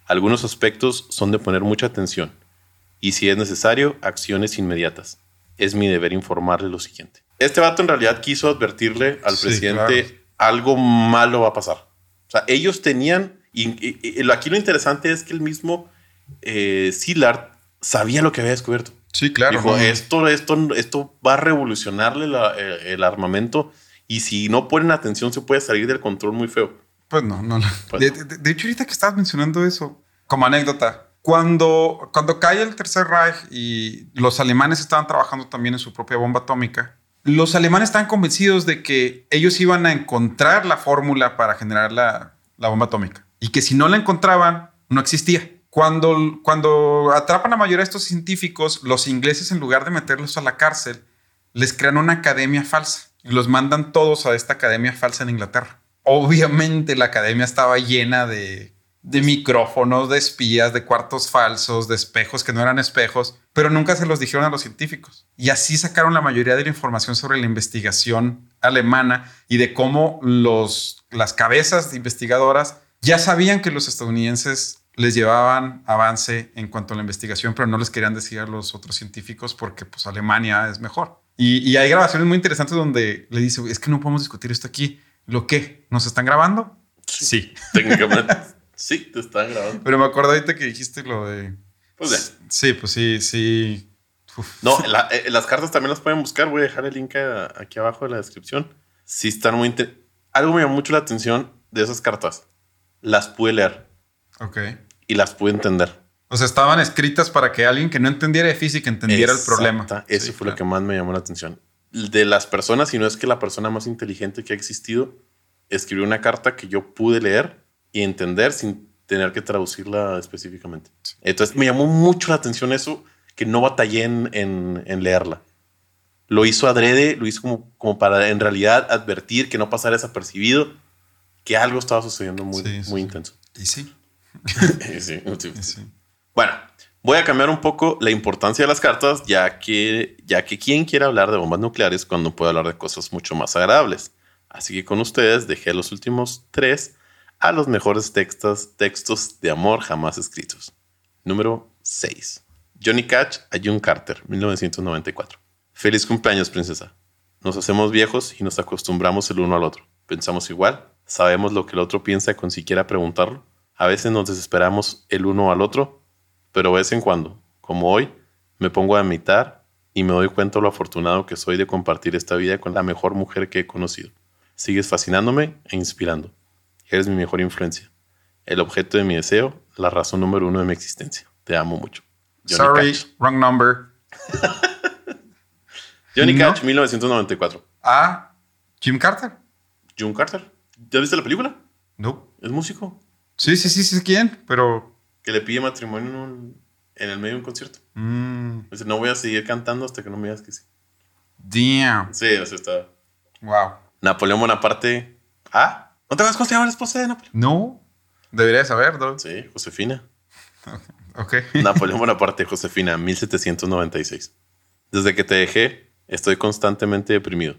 Algunos aspectos son de poner mucha atención y si es necesario, acciones inmediatas. Es mi deber informarle lo siguiente. Este vato en realidad quiso advertirle al Sí, presidente claro. algo malo va a pasar. O sea, ellos tenían, y, y- y lo- aquí lo interesante es que el mismo eh, Szilard sabía lo que había descubierto. Sí, claro. Dijo, esto, esto, esto va a revolucionarle la- el, el armamento y si no ponen atención se puede salir del control muy feo. Pues no, no. no. Pues de, no. de- de hecho, ahorita que estabas mencionando eso, como anécdota, cuando, cuando cae el Tercer Reich y los alemanes estaban trabajando también en su propia bomba atómica, los alemanes estaban convencidos de que ellos iban a encontrar la fórmula para generar la, la bomba atómica y que si no la encontraban, no existía. Cuando, cuando atrapan a mayoría de estos científicos, los ingleses, en lugar de meterlos a la cárcel, les crean una academia falsa y los mandan todos a esta academia falsa en Inglaterra. Obviamente la academia estaba llena de, de micrófonos, de espías, de cuartos falsos, de espejos que no eran espejos, pero nunca se los dijeron a los científicos. Y así sacaron la mayoría de la información sobre la investigación alemana y de cómo los, las cabezas de investigadoras ya sabían que los estadounidenses les llevaban avance en cuanto a la investigación, pero no les querían decir a los otros científicos porque pues Alemania es mejor. Y, y hay grabaciones muy interesantes donde le dice, es que no podemos discutir esto aquí. ¿Lo qué? ¿Nos están grabando? Sí. Técnicamente. sí, te están grabando. Pero me acuerdo ahorita que dijiste lo de... Pues ya. Sí, pues sí, sí. Uf. No, la- eh, las cartas también las pueden buscar. Voy a dejar el link a- aquí abajo de la descripción. Sí, están muy. Algo me llamó mucho la atención de esas cartas. Las pude leer Ok. Y las pude entender. O sea, estaban escritas para que alguien que no entendiera de física entendiera el problema. Eso Sí, fue lo que claro. más me llamó la atención. de las personas, si no es que la persona más inteligente que ha existido, escribió una carta que yo pude leer y entender sin tener que traducirla específicamente. Entonces me llamó mucho la atención eso, que no batallé en, en, en leerla. Lo hizo adrede, lo hizo como, como para en realidad advertir que no pasara desapercibido, que algo estaba sucediendo muy, Sí, sí, muy sí. intenso. Y sí. Sí, sí. y sí. Bueno, voy a cambiar un poco la importancia de las cartas, ya que, ya que quien quiere hablar de bombas nucleares cuando puede hablar de cosas mucho más agradables. Así que con ustedes dejé los últimos tres a los mejores textos, textos de amor jamás escritos. Número 6. Johnny Cash a June Carter, 1994. Feliz cumpleaños, princesa. Nos hacemos viejos y nos acostumbramos el uno al otro. Pensamos igual, sabemos lo que el otro piensa con siquiera preguntarlo. A veces nos desesperamos el uno al otro, pero de vez en cuando, como hoy, me pongo a meditar y me doy cuenta lo afortunado que soy de compartir esta vida con la mejor mujer que he conocido. Sigues fascinándome e inspirando. Eres mi mejor influencia, el objeto de mi deseo, la razón número uno de mi existencia. Te amo mucho. Johnny Sorry, wrong number. Johnny ¿No? Cash, 1994. A Jim Carter. June Carter. ¿Ya viste la película? No. Es músico Sí, sí, sí, sí, quién, pero. que le pide matrimonio en, un- en el medio de un concierto. mm, Dice, no voy a seguir cantando hasta que no me digas que sí. damn. Sí, o sea, está. Wow. Napoleón Bonaparte. Ah, ¿no te acuerdas cómo se llama la esposa de Napoleón? No. Debería saber, ¿no? Sí, Josefina. Ok. Napoleón Bonaparte, Josefina, 1796. Desde que te dejé, estoy constantemente deprimido.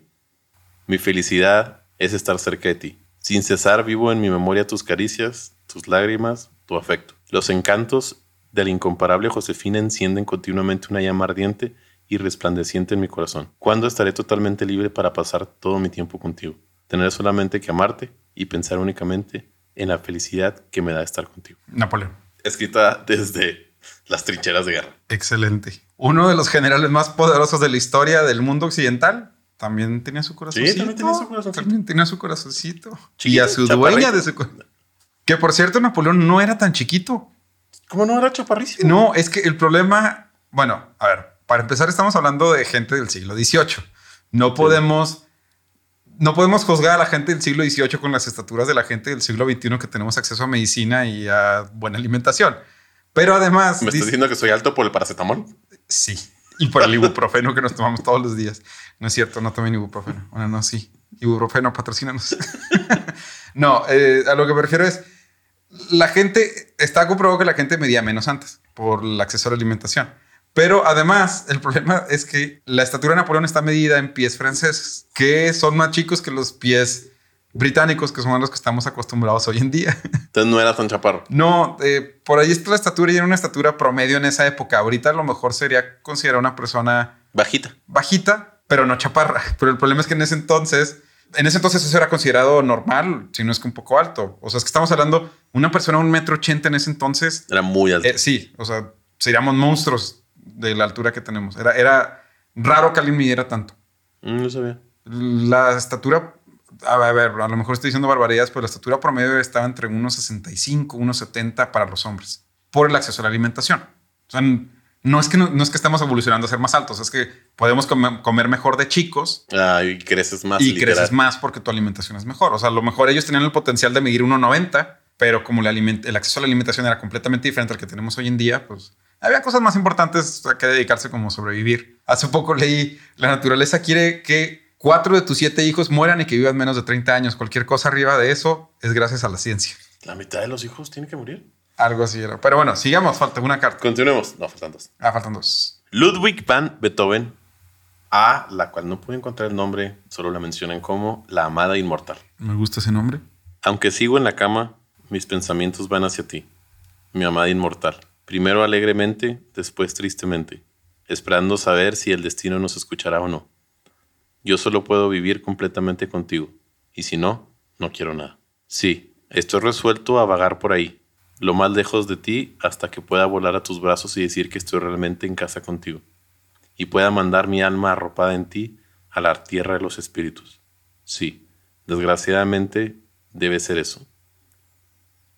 Mi felicidad es estar cerca de ti. Sin cesar vivo en mi memoria tus caricias, tus lágrimas, tu afecto. Los encantos de la incomparable Josefina encienden continuamente una llama ardiente y resplandeciente en mi corazón. ¿Cuándo estaré totalmente libre para pasar todo mi tiempo contigo? Tener solamente que amarte y pensar únicamente en la felicidad que me da estar contigo Napoleón. escrita desde las trincheras de guerra. Excelente. Uno de los generales más poderosos de la historia del mundo occidental. También tenía su corazoncito. también tenía su corazoncito. También tenía su corazoncito. y a su chaparrito. dueña de su co- Que por cierto, Napoleón no era tan chiquito. ¿Cómo no era chaparrísimo? No, es que el problema, bueno, a ver, para empezar estamos hablando de gente del siglo XVIII. No podemos, no podemos juzgar a la gente del siglo XVIII con las estaturas de la gente del siglo XXI que tenemos acceso a medicina y a buena alimentación. Pero además, ¿Me estás dice- diciendo que soy alto por el paracetamol? sí, y por el ibuprofeno que nos tomamos todos los días. No es cierto, no tomen ibuprofeno. Bueno, no, sí. Ibuprofeno, patrocínanos. no, eh, a lo que me refiero es, la gente, está comprobado que la gente medía menos antes por el acceso a la alimentación. Pero además, el problema es que la estatura de Napoleón está medida en pies franceses, que son más chicos que los pies británicos, que son los que estamos acostumbrados hoy en día. Entonces no era tan chaparro. No, eh, por ahí está la estatura y era una estatura promedio en esa época. Ahorita a lo mejor sería considerada una persona Bajita. bajita, pero no chaparra. Pero el problema es que en ese entonces, en ese entonces eso era considerado normal, si no es que un poco alto. O sea, es que estamos hablando, una persona un metro ochenta en ese entonces, Era muy alto. eh, sí, o sea, seríamos monstruos de la altura que tenemos. Era, era raro que alguien midiera tanto. Mm, no sabía. La estatura, a ver, a ver, a lo mejor estoy diciendo barbaridades, pero la estatura promedio estaba entre unos 65, unos 70 para los hombres, por el acceso a la alimentación. O sea, no es que, no, no es que estemos evolucionando a ser más altos, es que podemos comer, comer mejor de chicos Ah, y creces más. y literal. creces más porque tu alimentación es mejor. O sea, a lo mejor ellos tenían el potencial de medir 1,90, pero como el, el acceso a la alimentación era completamente diferente al que tenemos hoy en día, pues había cosas más importantes a que dedicarse como sobrevivir. Hace poco leí, la naturaleza quiere que cuatro de tus siete hijos mueran y que vivan menos de 30 años. Cualquier cosa arriba de eso es gracias a la ciencia. La mitad de los hijos tiene que morir. Algo así era. Pero bueno, sigamos. Falta una carta. Continuemos. No, faltan dos. Ah, faltan dos. Ludwig van Beethoven, a la cual no pude encontrar el nombre, solo la mencionan como la amada inmortal. Me gusta ese nombre. Aunque sigo en la cama, mis pensamientos van hacia ti, mi amada inmortal. Primero alegremente, después tristemente, esperando saber si el destino nos escuchará o no. Yo solo puedo vivir completamente contigo, y si no, no quiero nada. Sí, estoy resuelto a vagar por ahí, lo más lejos de ti hasta que pueda volar a tus brazos y decir que estoy realmente en casa contigo, y pueda mandar mi alma arropada en ti a la tierra de los espíritus. Sí, desgraciadamente debe ser eso.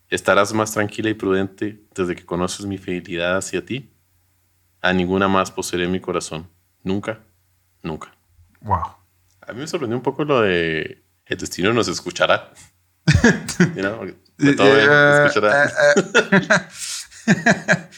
¿Estarás más tranquila y prudente desde que conoces mi fidelidad hacia ti? A ninguna más poseeré mi corazón. Nunca, nunca. Wow. A mí me sorprendió un poco lo de el destino nos escuchará. You know, escuchará.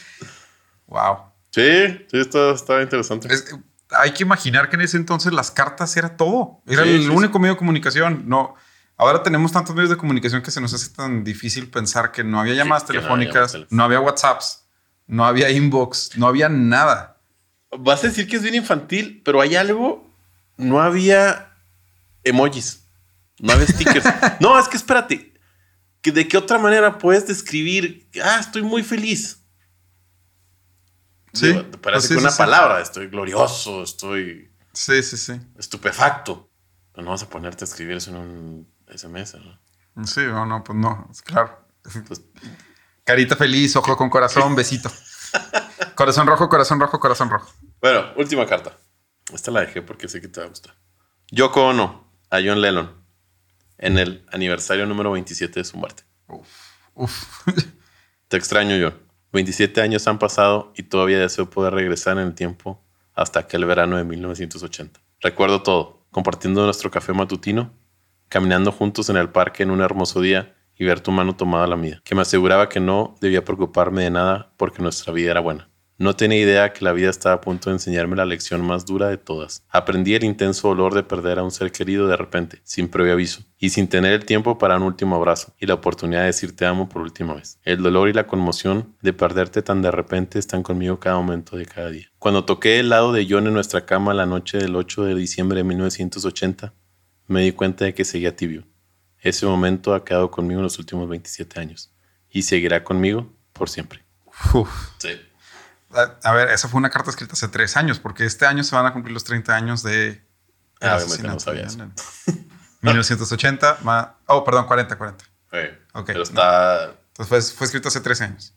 wow. Sí, sí, está, está interesante. Es- hay que imaginar que en ese entonces las cartas era todo. Era Sí, el sí, único medio de comunicación. No, ahora tenemos tantos medios de comunicación que se nos hace tan difícil pensar que no había llamadas que no había telefónicas, llamadas telefónicas. no había WhatsApps, no había inbox, no había nada. Vas a decir que es bien infantil, pero hay algo. No había emojis. No había stickers. no, es que espérate. ¿De qué otra manera puedes describir? Ah, estoy muy feliz. Sí, parece que una sí. palabra. Estoy glorioso, estoy Sí, sí, sí. estupefacto. Pero no vas a ponerte a escribir eso en un SMS, ¿no? Sí, no, no, pues no, claro. Pues, Carita feliz, ojo con corazón, besito. Corazón rojo, corazón rojo, corazón rojo. Bueno, última carta. Esta la dejé porque sé que te va a gustar. Yoko Ono a John Lennon en el aniversario número 27 de su muerte. Uf, uf. Te extraño, John. 27 años han pasado y todavía deseo poder regresar en el tiempo hasta aquel verano de 1980. Recuerdo todo, compartiendo nuestro café matutino, caminando juntos en el parque en un hermoso día y ver tu mano tomada a la mía, que me aseguraba que no debía preocuparme de nada porque nuestra vida era buena. No tenía idea que la vida estaba a punto de enseñarme la lección más dura de todas. Aprendí el intenso dolor de perder a un ser querido de repente, sin previo aviso, y sin tener el tiempo para un último abrazo y la oportunidad de decir te amo por última vez. El dolor y la conmoción de perderte tan de repente están conmigo cada momento de cada día. Cuando toqué el lado de John en nuestra cama la noche del 8 de diciembre de 1980, me di cuenta de que seguía tibio. Ese momento ha quedado conmigo en los últimos 27 años y seguirá conmigo por siempre. Uf. Sí. A, a ver, esa fue una carta escrita hace tres años, porque este año se van a cumplir los 30 años de. Ah, obviamente no sabía eso. Lennon. 1980, más. Oh, perdón, 40, 40. Ok, Pero no. está... Entonces fue, fue escrito hace tres años.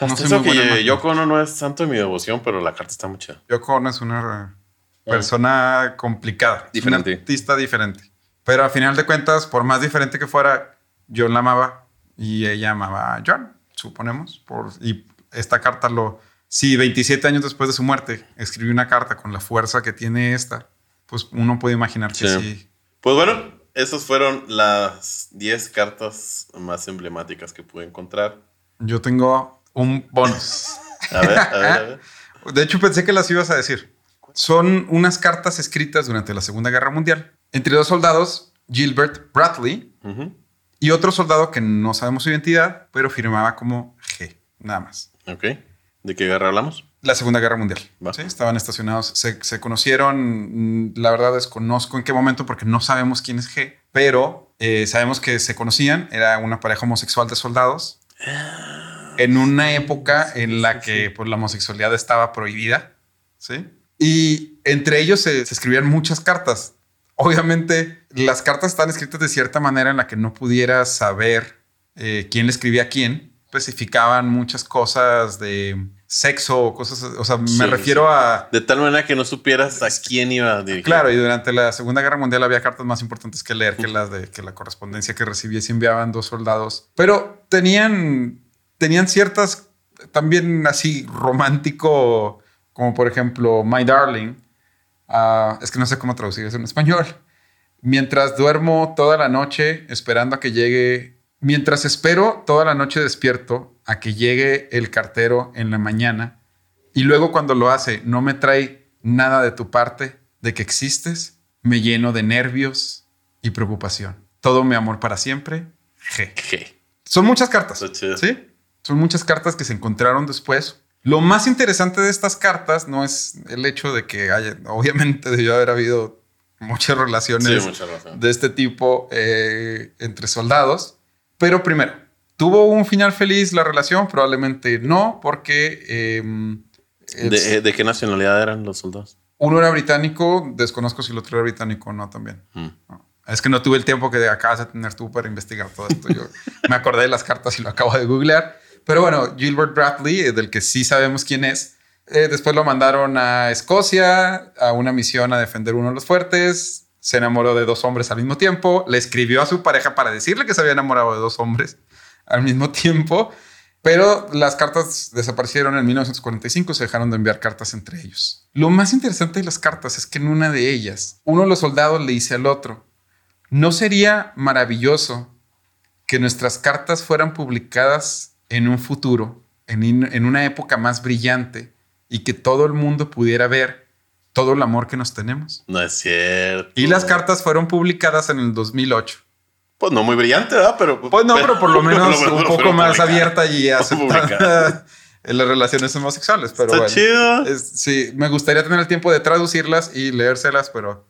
Hasta No eso que. Yoko Ono no es santo de mi devoción, pero la carta está muy chida. Yoko Ono es una persona complicada. Diferente. Un artista diferente. Pero a final de cuentas, por más diferente que fuera, John la amaba y ella amaba a John, suponemos. Por, y esta carta lo. Si 27 años después de su muerte escribió una carta con la fuerza que tiene esta, pues uno puede imaginar que Sí. sí. Pues bueno, esas fueron las 10 cartas más emblemáticas que pude encontrar. Yo tengo un bonus. A ver, a ver, a ver. De hecho, pensé que las ibas a decir. Son unas cartas escritas durante la Segunda Guerra Mundial entre dos soldados, Gilbert Bradley y otro soldado que no sabemos su identidad, pero firmaba como G, nada más. Ok. ¿De qué guerra hablamos? La Segunda Guerra Mundial. ¿sí? Estaban estacionados, se, se conocieron, mm, la verdad desconozco en qué momento porque no sabemos quién es G, pero eh, sabemos que se conocían, era una pareja homosexual de soldados, en una época en la que pues, la homosexualidad estaba prohibida, ¿sí? Y entre ellos se, se escribían muchas cartas. Obviamente, las cartas están escritas de cierta manera en la que no pudieras saber eh, quién le escribía a quién. Especificaban muchas cosas de sexo o cosas, o sea, me Sí, refiero sí. a... De tal manera que no supieras a quién iba a dirigir. Claro, y durante la Segunda Guerra Mundial había cartas más importantes que leer que las de que la correspondencia que recibía se enviaban dos soldados. Pero tenían, tenían ciertas también así romántico, como por ejemplo My Darling. Ah, es que no sé cómo traducir eso en español. Mientras duermo toda la noche esperando a que llegue, mientras espero toda la noche despierto a que llegue el cartero en la mañana y luego cuando lo hace no me trae nada de tu parte, de que existes, me lleno de nervios y preocupación. Todo mi amor para siempre. G. ¿Qué? Son muchas cartas. Sí, son muchas cartas que se encontraron después. Lo más interesante de estas cartas no es el hecho de que haya, obviamente debió haber habido muchas relaciones Sí, de este tipo eh, entre soldados. Pero primero, ¿tuvo un final feliz la relación? Probablemente no, porque eh, es- ¿De, de qué nacionalidad eran los soldados? uno era británico, desconozco si el otro era británico o no también. Mm. No. Es que no tuve el tiempo que acabas de tener tú para investigar todo esto. Yo me acordé de las cartas y lo acabo de googlear. Pero bueno, Gilbert Bradley, eh, del que sí sabemos quién es, eh, después lo mandaron a Escocia a una misión a defender uno de los fuertes. Se enamoró de dos hombres al mismo tiempo. Le escribió a su pareja para decirle que se había enamorado de dos hombres al mismo tiempo. Pero las cartas desaparecieron en 1945, se dejaron de enviar cartas entre ellos. Lo más interesante de las cartas es que en una de ellas, uno de los soldados le dice al otro, ¿no sería maravilloso que nuestras cartas fueran publicadas en un futuro, en, en una época más brillante, y que todo el mundo pudiera ver todo el amor que nos tenemos? No es cierto. Y las cartas fueron publicadas en el 2008. Pues no muy brillante, ¿verdad? Pero, Pues no, pero por lo menos pero- un poco más abierta y aceptada en las relaciones homosexuales. Pero Está bueno, chido. Es- sí, me gustaría tener el tiempo de traducirlas y leérselas, pero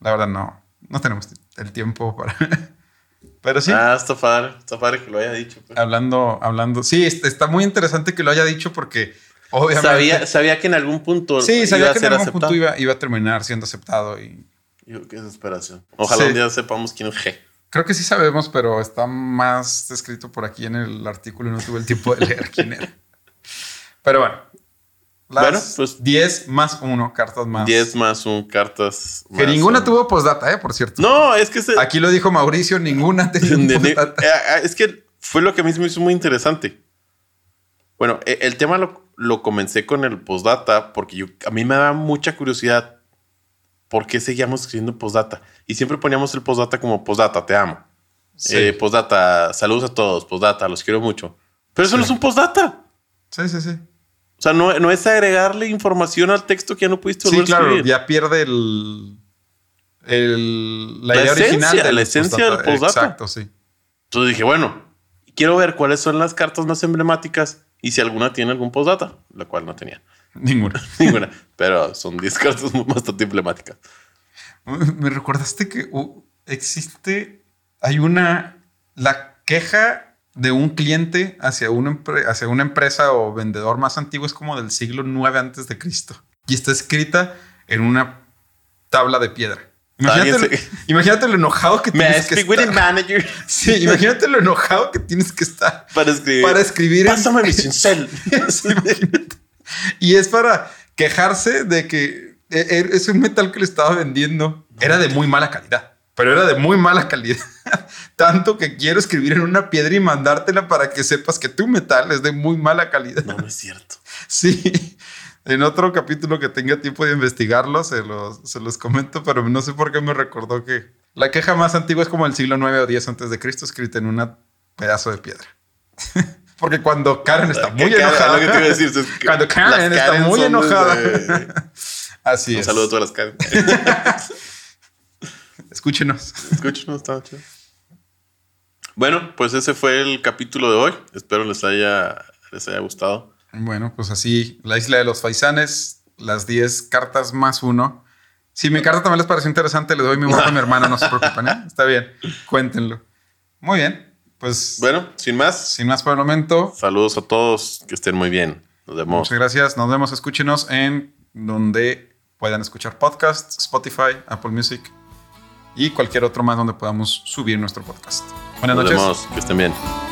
la verdad no, no tenemos el tiempo para. pero sí, Ah, está padre. Está padre que lo haya dicho. pues. hablando, hablando, sí, est- está muy interesante que lo haya dicho porque obviamente. Sabía, sabía que en algún punto sí, sabía iba a que en algún aceptado. punto iba, iba a terminar siendo aceptado y Yo, qué desesperación. Ojalá Sí. un día sepamos quién es G. creo que sí sabemos, pero está más escrito por aquí en el artículo y no tuve el tiempo de leer quién era. Pero bueno. Las Bueno, pues- 10 más 1 cartas más. 10 más un cartas. Que más ninguna un- tuvo postdata, ¿eh? Por cierto. No, es que se- Aquí lo dijo Mauricio, ninguna tenía postdata. eh, es que fue lo que a mí me hizo muy interesante. Bueno, e- el tema lo, lo comencé con el postdata porque yo, a mí me daba mucha curiosidad por qué seguíamos escribiendo postdata. Y siempre poníamos el postdata como postdata, te amo. Sí. Eh, postdata, saludos a todos, postdata, los quiero mucho. Pero eso Sí. no es un postdata. Sí, sí, sí. O sea, no, no es agregarle información al texto que ya no pudiste Sí, volver a claro, escribir. ya pierde el, el- la, La idea esencia, original. del la esencia del postdata. Exacto, sí. Entonces dije, bueno, quiero ver cuáles son las cartas más emblemáticas y si alguna tiene algún postdata, la cual no tenía Ninguna. ninguna. Pero son 10 cartas bastante emblemáticas. Me recordaste que uh, existe, hay una, la queja de un cliente hacia una, hacia una empresa o vendedor más antiguo es como del siglo 9 antes de Cristo y está escrita en una tabla de piedra. Imagínate, se- imagínate lo enojado que tienes que estar. manager Sí, imagínate lo enojado que tienes que estar para escribir. para escribir. en- Pásame mi cincel. Sí, imagínate. Y es para quejarse de que e- e- es un metal que le estaba vendiendo. Era de muy mala calidad, pero era de muy mala calidad. Tanto que quiero escribir en una piedra y mandártela para que sepas que tu metal es de muy mala calidad. No, no es cierto. Sí. En otro capítulo que tenga tiempo de investigarlo, se los, se los comento, pero no sé por qué me recordó que la queja más antigua es como el siglo 9 o 10 antes de Cristo, escrita en un pedazo de piedra. Porque cuando Karen está muy enojada. Lo que te iba a decir es que Cuando Karen está Karen muy enojada. Así Un es. saludo a todas las Karen. Escúchenos. Escúchenos, estaba chido. Bueno, pues ese fue el capítulo de hoy. Espero les haya, les haya gustado. Bueno, pues así, la isla de los faisanes, las 10 cartas más uno. Si mi carta también les pareció interesante, le doy mi voto a mi hermana, no se preocupen, ¿eh? Está bien, cuéntenlo. Muy bien, pues Bueno, sin más, sin más por el momento, saludos a todos. Que estén muy bien. Nos vemos. muchas gracias. Nos vemos, escúchenos en donde puedan escuchar podcasts, Spotify, Apple Music y cualquier otro más donde podamos subir nuestro podcast. Buenas Nos noches. vemos. Que estén bien.